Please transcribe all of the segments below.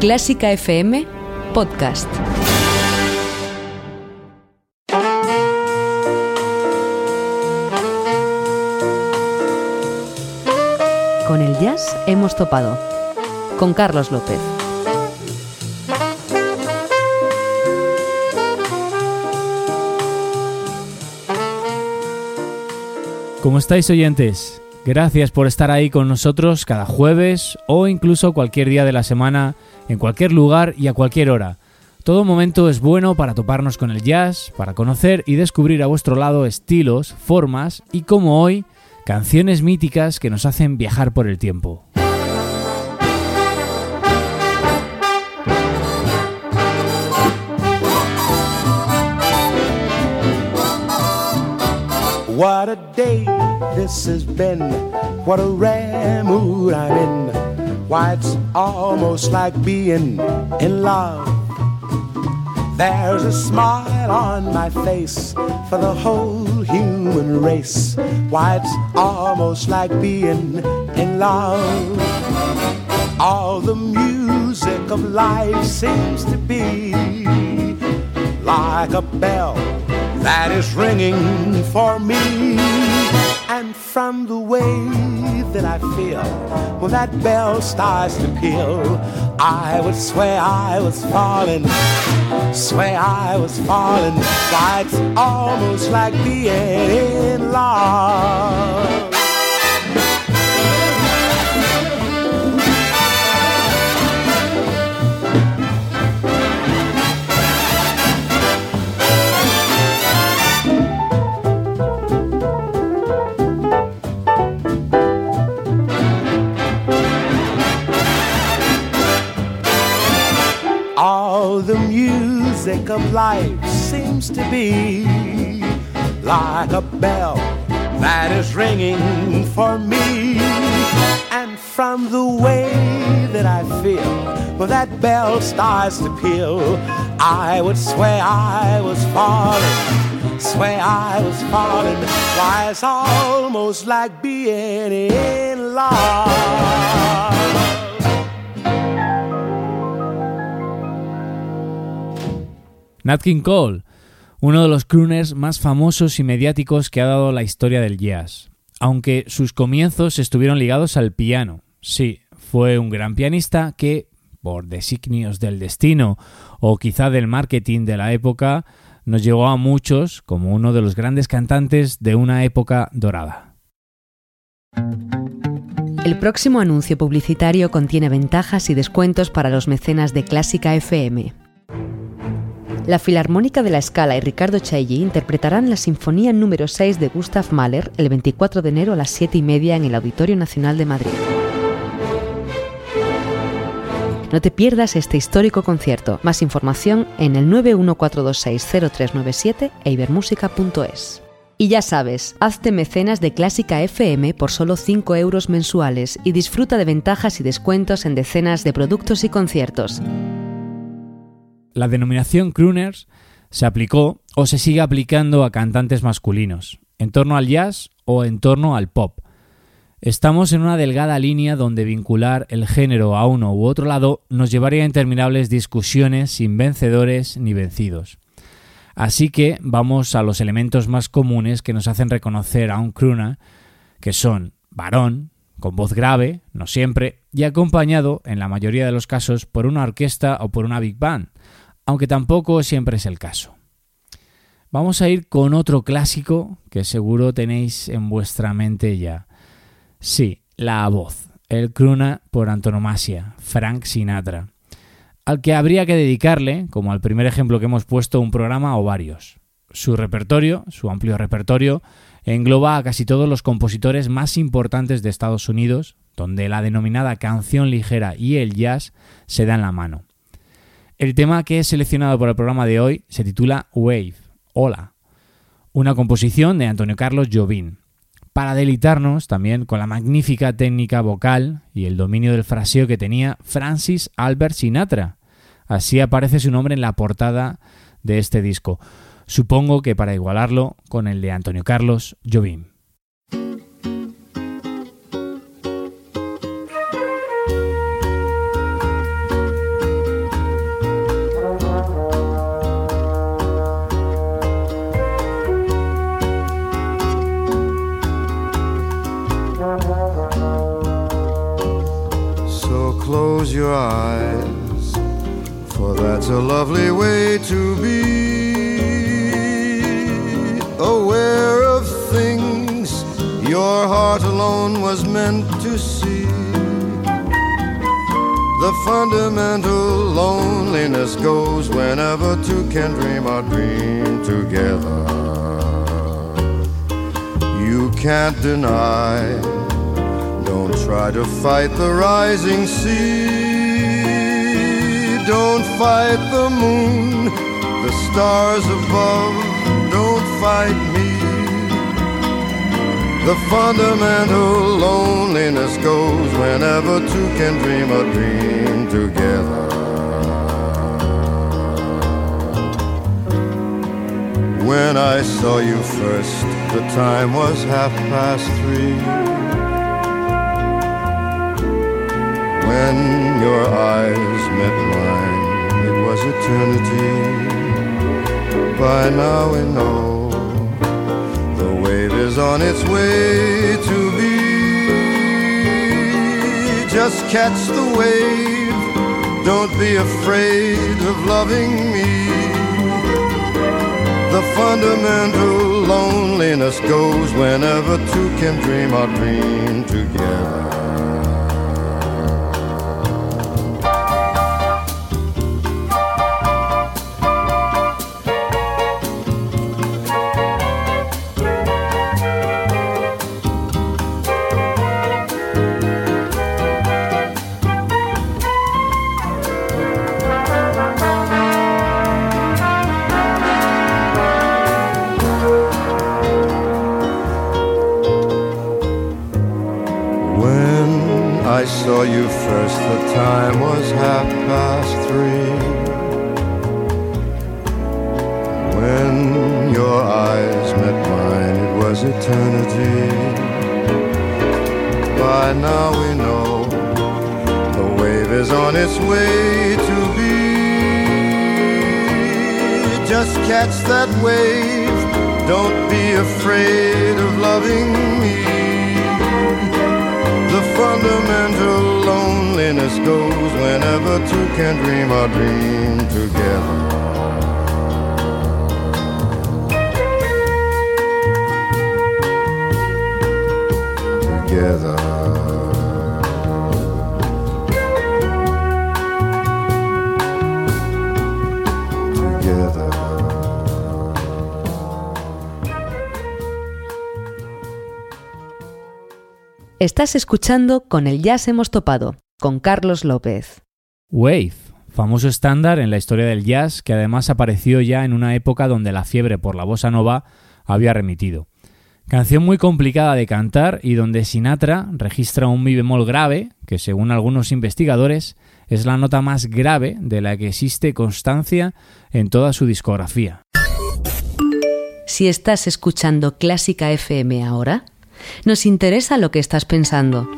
Clásica FM Podcast. Con el jazz hemos topado. Con Carlos López. ¿Cómo estáis oyentes? Gracias por estar ahí con nosotros cada jueves o incluso cualquier día de la semana, en cualquier lugar y a cualquier hora. Todo momento es bueno para toparnos con el jazz, para conocer y descubrir a vuestro lado estilos, formas y como hoy, canciones míticas que nos hacen viajar por el tiempo. What a day this has been. What a rare mood I'm in. Why, it's almost like being in love. There's a smile on my face for the whole human race. Why, it's almost like being in love. All the music of life seems to be like a bell that is ringing for me. And from the way that I feel when that bell starts to peal, I would swear I was falling, swear I was falling. Why, it's almost like being in love. To be like a bell that is ringing for me. And from the way that I feel when that bell starts to peal, I would swear I was falling, swear I was falling. Why, it's almost like being in love. Nat King Cole, uno de los crooners más famosos y mediáticos que ha dado la historia del jazz. Aunque sus comienzos estuvieron ligados al piano. Sí, fue un gran pianista que, por designios del destino o quizá del marketing de la época, nos llegó a muchos como uno de los grandes cantantes de una época dorada. El próximo anuncio publicitario contiene ventajas y descuentos para los mecenas de Clásica FM. La Filarmónica de la Escala y Ricardo Chailly interpretarán la Sinfonía número 6 de Gustav Mahler el 24 de enero a las 7 y media en el Auditorio Nacional de Madrid. No te pierdas este histórico concierto. Más información en el 914260397 e ibermusica.es. Y ya sabes, hazte mecenas de Clásica FM por solo 5 euros mensuales y disfruta de ventajas y descuentos en decenas de productos y conciertos. La denominación crooners se aplicó o se sigue aplicando a cantantes masculinos, en torno al jazz o en torno al pop. Estamos en una delgada línea donde vincular el género a uno u otro lado nos llevaría a interminables discusiones sin vencedores ni vencidos. Así que vamos a los elementos más comunes que nos hacen reconocer a un crooner, que son varón, con voz grave, no siempre, y acompañado, en la mayoría de los casos, por una orquesta o por una big band, aunque tampoco siempre es el caso. Vamos a ir con otro clásico que seguro tenéis en vuestra mente ya. Sí, la voz, el crooner por antonomasia, Frank Sinatra, al que habría que dedicarle, como al primer ejemplo que hemos puesto, un programa o varios. Su repertorio, su amplio repertorio, engloba a casi todos los compositores más importantes de Estados Unidos, donde la denominada canción ligera y el jazz se dan la mano. El tema que he seleccionado para el programa de hoy se titula Wave, Hola, una composición de Antonio Carlos Jobim, para deleitarnos también con la magnífica técnica vocal y el dominio del fraseo que tenía Francis Albert Sinatra. Así aparece su nombre en la portada de este disco. Supongo que para igualarlo con el de Antonio Carlos Jobim. Close your eyes, for that's a lovely way to be. Aware of things your heart alone was meant to see. The fundamental loneliness goes whenever two can dream a dream together. You can't deny try to fight the rising sea. Don't fight the moon, the stars above. Don't fight me. The fundamental loneliness goes whenever two can dream a dream together. When I saw you first, the time was half past three. When your eyes met mine, it was eternity. By now we know the wave is on its way to be. Just catch the wave, don't be afraid of loving me. The fundamental loneliness goes whenever two can dream our dream together. Loneliness goes whenever two can dream a dream together. Together. Together. Estás escuchando Con el Jazz hemos topado, con Carlos López. Wave, famoso estándar en la historia del jazz que además apareció ya en una época donde la fiebre por la bossa nova había remitido. Canción muy complicada de cantar y donde Sinatra registra un mi bemol grave, que según algunos investigadores es la nota más grave de la que existe constancia en toda su discografía. Si estás escuchando Clásica FM ahora, nos interesa lo que estás pensando.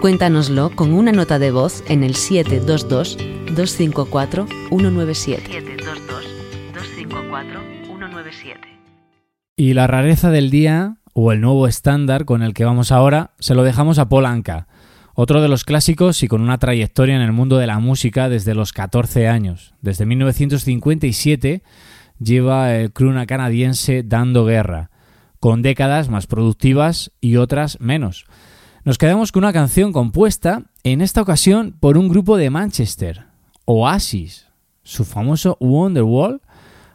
Cuéntanoslo con una nota de voz en el 722-254-197. 722-254-197. Y la rareza del día, o el nuevo estándar con el que vamos ahora, se lo dejamos a Paul Anka, otro de los clásicos y con una trayectoria en el mundo de la música desde los 14 años. Desde 1957 lleva el cruna canadiense dando guerra con décadas más productivas y otras menos. Nos quedamos con una canción compuesta, en esta ocasión, por un grupo de Manchester, Oasis. Su famoso Wonderwall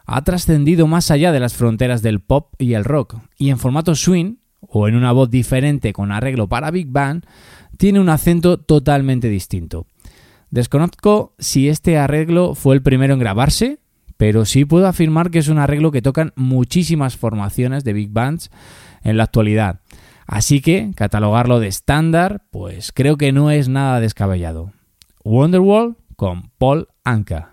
ha trascendido más allá de las fronteras del pop y el rock, y en formato swing, o en una voz diferente con arreglo para Big Band, tiene un acento totalmente distinto. Desconozco si este arreglo fue el primero en grabarse, pero sí puedo afirmar que es un arreglo que tocan muchísimas formaciones de big bands en la actualidad. Así que catalogarlo de estándar, pues creo que no es nada descabellado. Wonderwall con Paul Anka.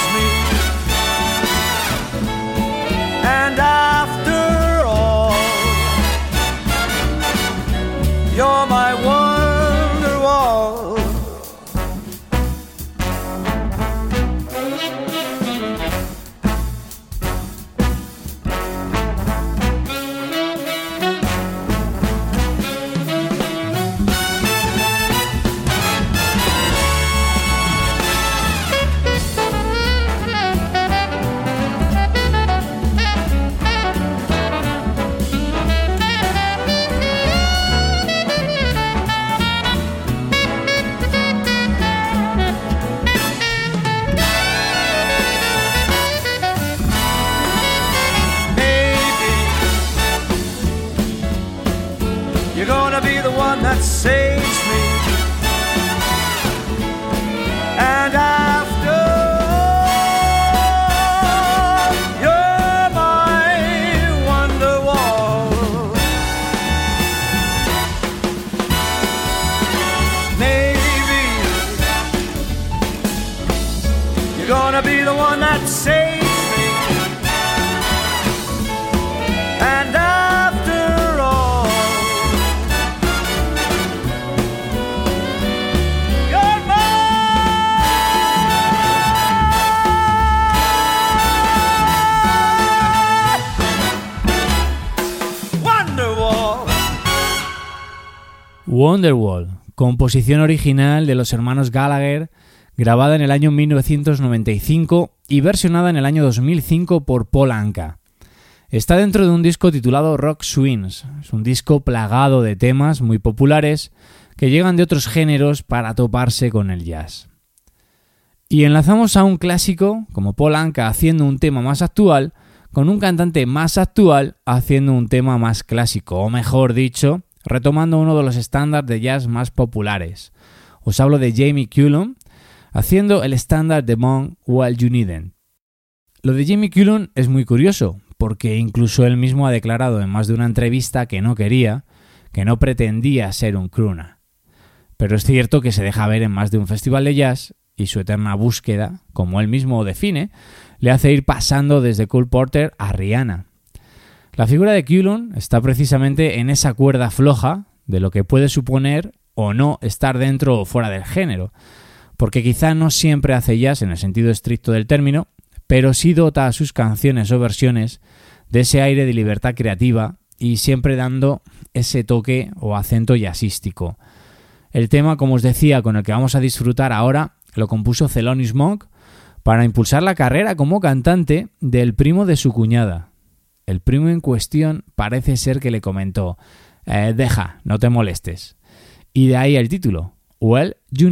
And after all, you're my wonder And after all. Wonderwall. Wonderwall, composición original de los hermanos Gallagher, grabada en el año 1995 y versionada en el año 2005 por Paul Anka. Está dentro de un disco titulado Rock Swings. Es un disco plagado de temas muy populares que llegan de otros géneros para toparse con el jazz. Y enlazamos a un clásico, como Paul Anka haciendo un tema más actual, con un cantante más actual haciendo un tema más clásico, o mejor dicho, retomando uno de los estándares de jazz más populares. Os hablo de Jamie Cullum haciendo el estándar de Monk While You Needn't. Lo de Jamie Cullum es muy curioso, porque incluso él mismo ha declarado en más de una entrevista que no quería, que no pretendía ser un crooner. Pero es cierto que se deja ver en más de un festival de jazz y su eterna búsqueda, como él mismo define, le hace ir pasando desde Cole Porter a Rihanna. La figura de Cullum está precisamente en esa cuerda floja de lo que puede suponer o no estar dentro o fuera del género, porque quizá no siempre hace jazz en el sentido estricto del término, pero sí dota a sus canciones o versiones de ese aire de libertad creativa y siempre dando ese toque o acento jazzístico. El tema, como os decía, con el que vamos a disfrutar ahora, lo compuso Thelonious Monk para impulsar la carrera como cantante del primo de su cuñada. El primo en cuestión parece ser que le comentó, eh, deja, no te molestes. Y de ahí el título, Well, You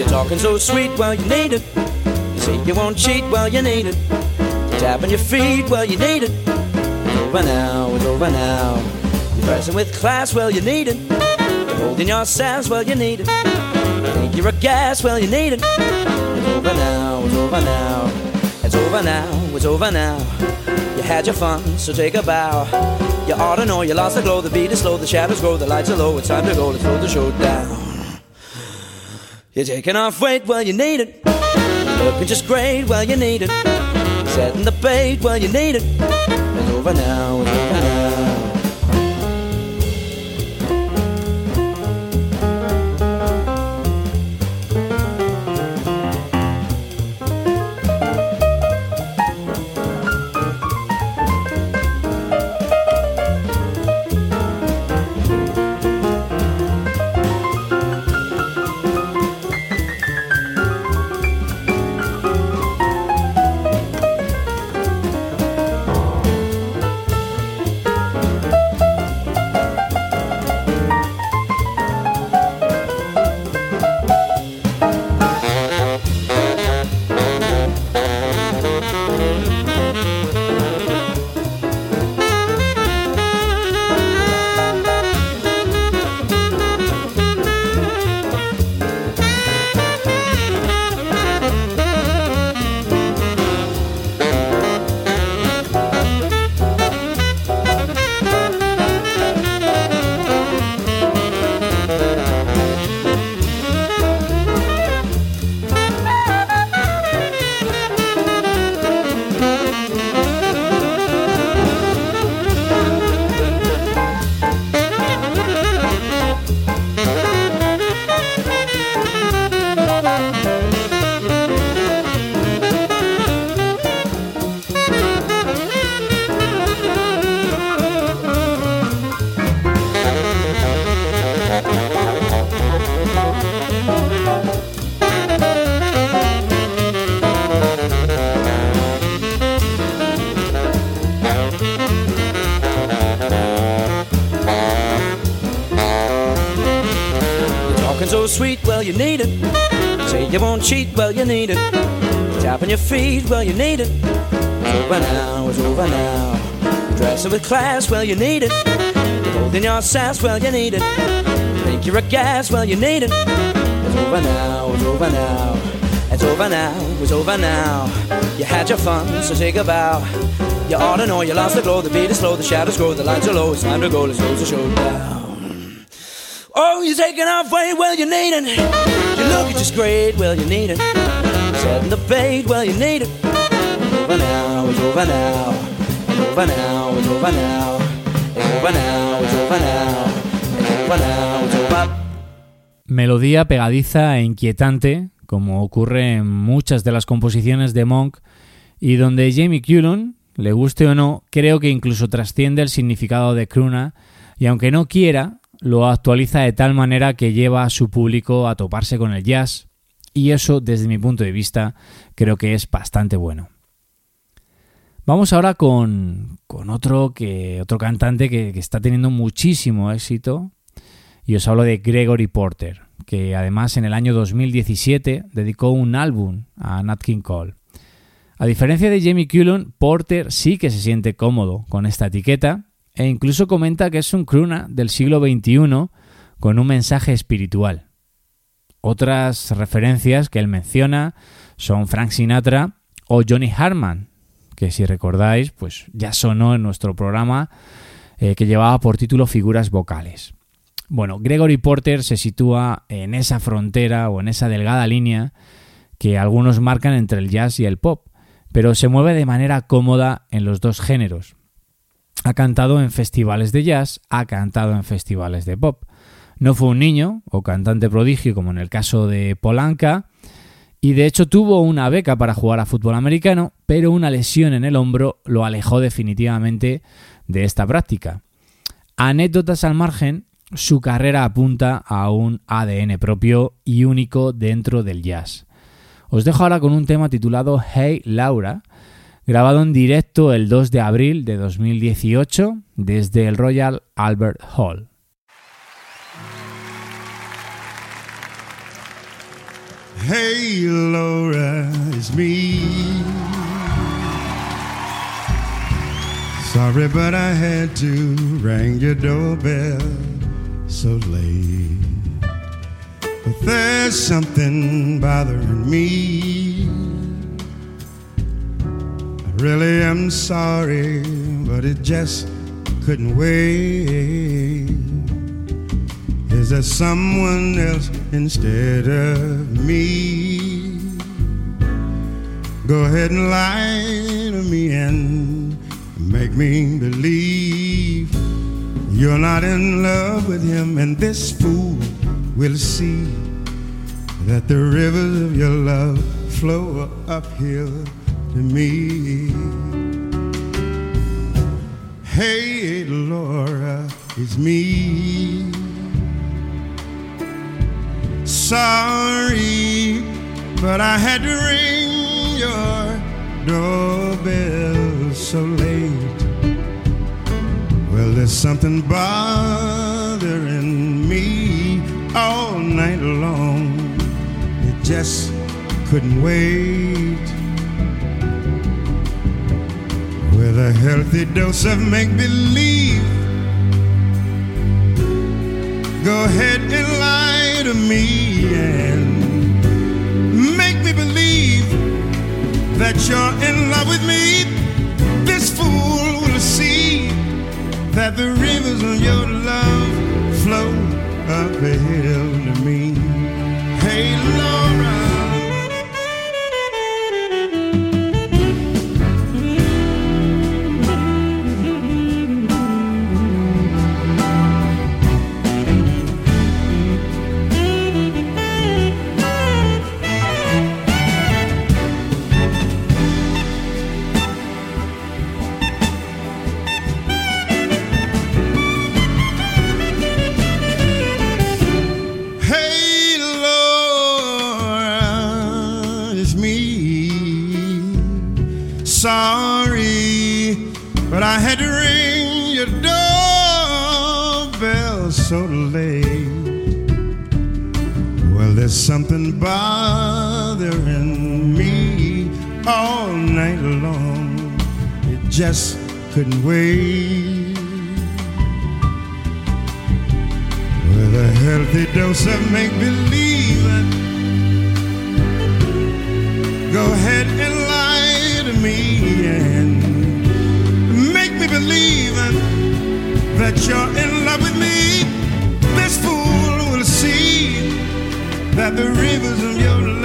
You're talking so sweet, while you need it. You say you won't cheat, while you need it. You're tapping your feet, while you need it. It's over now, it's over now. You're dressing with class, while you need it. You're holding your sass, well, you need it. You think you're a gas, while you need it. It's over now, it's over now. It's over now, it's over now. You had your fun, so take a bow. You ought to know you lost the glow, the beat is slow, the shadows grow, the lights are low. It's time to go, let's throw the show down. You're taking off weight, well, you need it. Looking just great, well, you need it. Setting the bait, well, you need it. It's over now. Won't cheat, well, you need it. Tapping your feet, well, you need it. It's over now, it's over now. Dressing with class, well, you need it. Holding your sass, well, you need it. Think you're a gas, well, you need it. It's over now, it's over now. It's over now, it's over now. You had your fun, so take a bow. You ought to know you lost the glow, the beat is slow, the shadows grow, the lights are low, it's time to go, let's close the show down. Oh, you're taking off weight, well, you need it. Melodía pegadiza e inquietante, como ocurre en muchas de las composiciones de Monk, y donde Jamie Cullum, le guste o no, creo que incluso trasciende el significado de cruna, y aunque no quiera, lo actualiza de tal manera que lleva a su público a toparse con el jazz, y eso, desde mi punto de vista, creo que es bastante bueno. Vamos ahora con, con otro, que, otro cantante que, está teniendo muchísimo éxito, y os hablo de Gregory Porter, que además en el año 2017 dedicó un álbum a Nat King Cole. A diferencia de Jamie Cullum, Porter sí que se siente cómodo con esta etiqueta e incluso comenta que es un crooner del siglo XXI con un mensaje espiritual. Otras referencias que él menciona son Frank Sinatra o Johnny Hartman, que si recordáis, pues ya sonó en nuestro programa eh, que llevaba por título Figuras vocales. Bueno, Gregory Porter se sitúa en esa frontera o en esa delgada línea que algunos marcan entre el jazz y el pop, pero se mueve de manera cómoda en los dos géneros. Ha cantado en festivales de jazz, ha cantado en festivales de pop. No fue un niño o cantante prodigio como en el caso de Polanca, y de hecho tuvo una beca para jugar a fútbol americano, pero una lesión en el hombro lo alejó definitivamente de esta práctica. Anécdotas al margen, su carrera apunta a un ADN propio y único dentro del jazz. Os dejo ahora con un tema titulado Hey Laura, grabado en directo el 2 de abril de 2018 desde el Royal Albert Hall. Hey Laura, it's me. Sorry, but I had to ring your doorbell so late. but there's something bothering me. Really am sorry, but it just couldn't wait. Is there someone else instead of me? Go ahead and lie to me and make me believe you're not in love with him, and this fool will see that the rivers of your love flow uphill to me. Hey, Laura, it's me. Sorry, but I had to ring your doorbell so late. Well, there's something bothering me all night long. It just couldn't wait. A healthy dose of make believe, go ahead and lie to me and make me believe that you're in love with me. This fool will see that the rivers of your love flow uphill to me. Hey, Laura. Sorry, but I had to ring your doorbell so late. Well, there's something bothering me all night long. It just couldn't wait. With a healthy dose of make believe. Go ahead and me and make me believe that you're in love with me. This fool will see that the rivers of your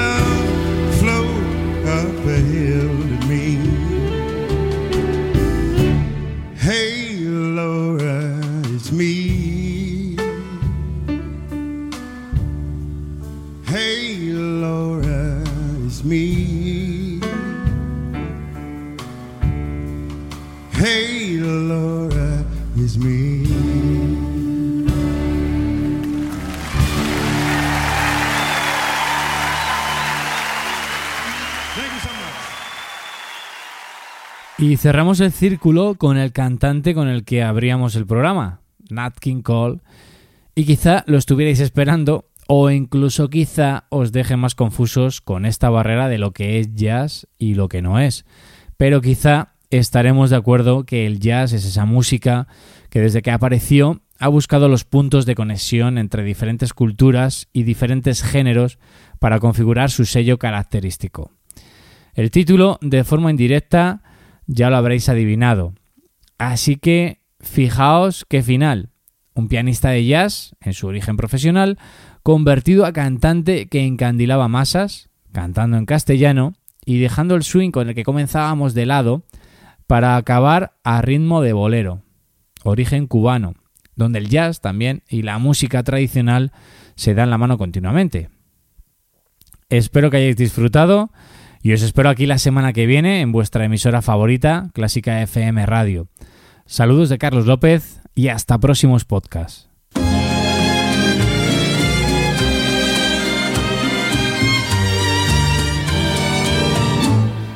Y cerramos el círculo con el cantante con el que abríamos el programa, Nat King Cole. Y quizá lo estuvierais esperando, o incluso quizá os deje más confusos con esta barrera de lo que es jazz y lo que no es. Pero quizá estaremos de acuerdo que el jazz es esa música que desde que apareció ha buscado los puntos de conexión entre diferentes culturas y diferentes géneros para configurar su sello característico. El título, de forma indirecta, ya lo habréis adivinado. Así que fijaos qué final. Un pianista de jazz, en su origen profesional, convertido a cantante que encandilaba masas, cantando en castellano y dejando el swing con el que comenzábamos de lado para acabar a ritmo de bolero, origen cubano, donde el jazz también y la música tradicional se dan la mano continuamente. Espero que hayáis disfrutado y os espero aquí la semana que viene en vuestra emisora favorita, Clásica FM Radio. Saludos de Carlos López y hasta próximos podcasts.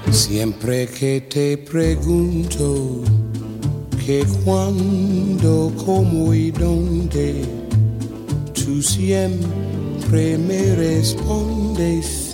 Siempre que te pregunto que cuándo, cómo y dónde, tú siempre me respondes,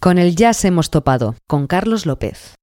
Con el jazz hemos topado, con Carlos López.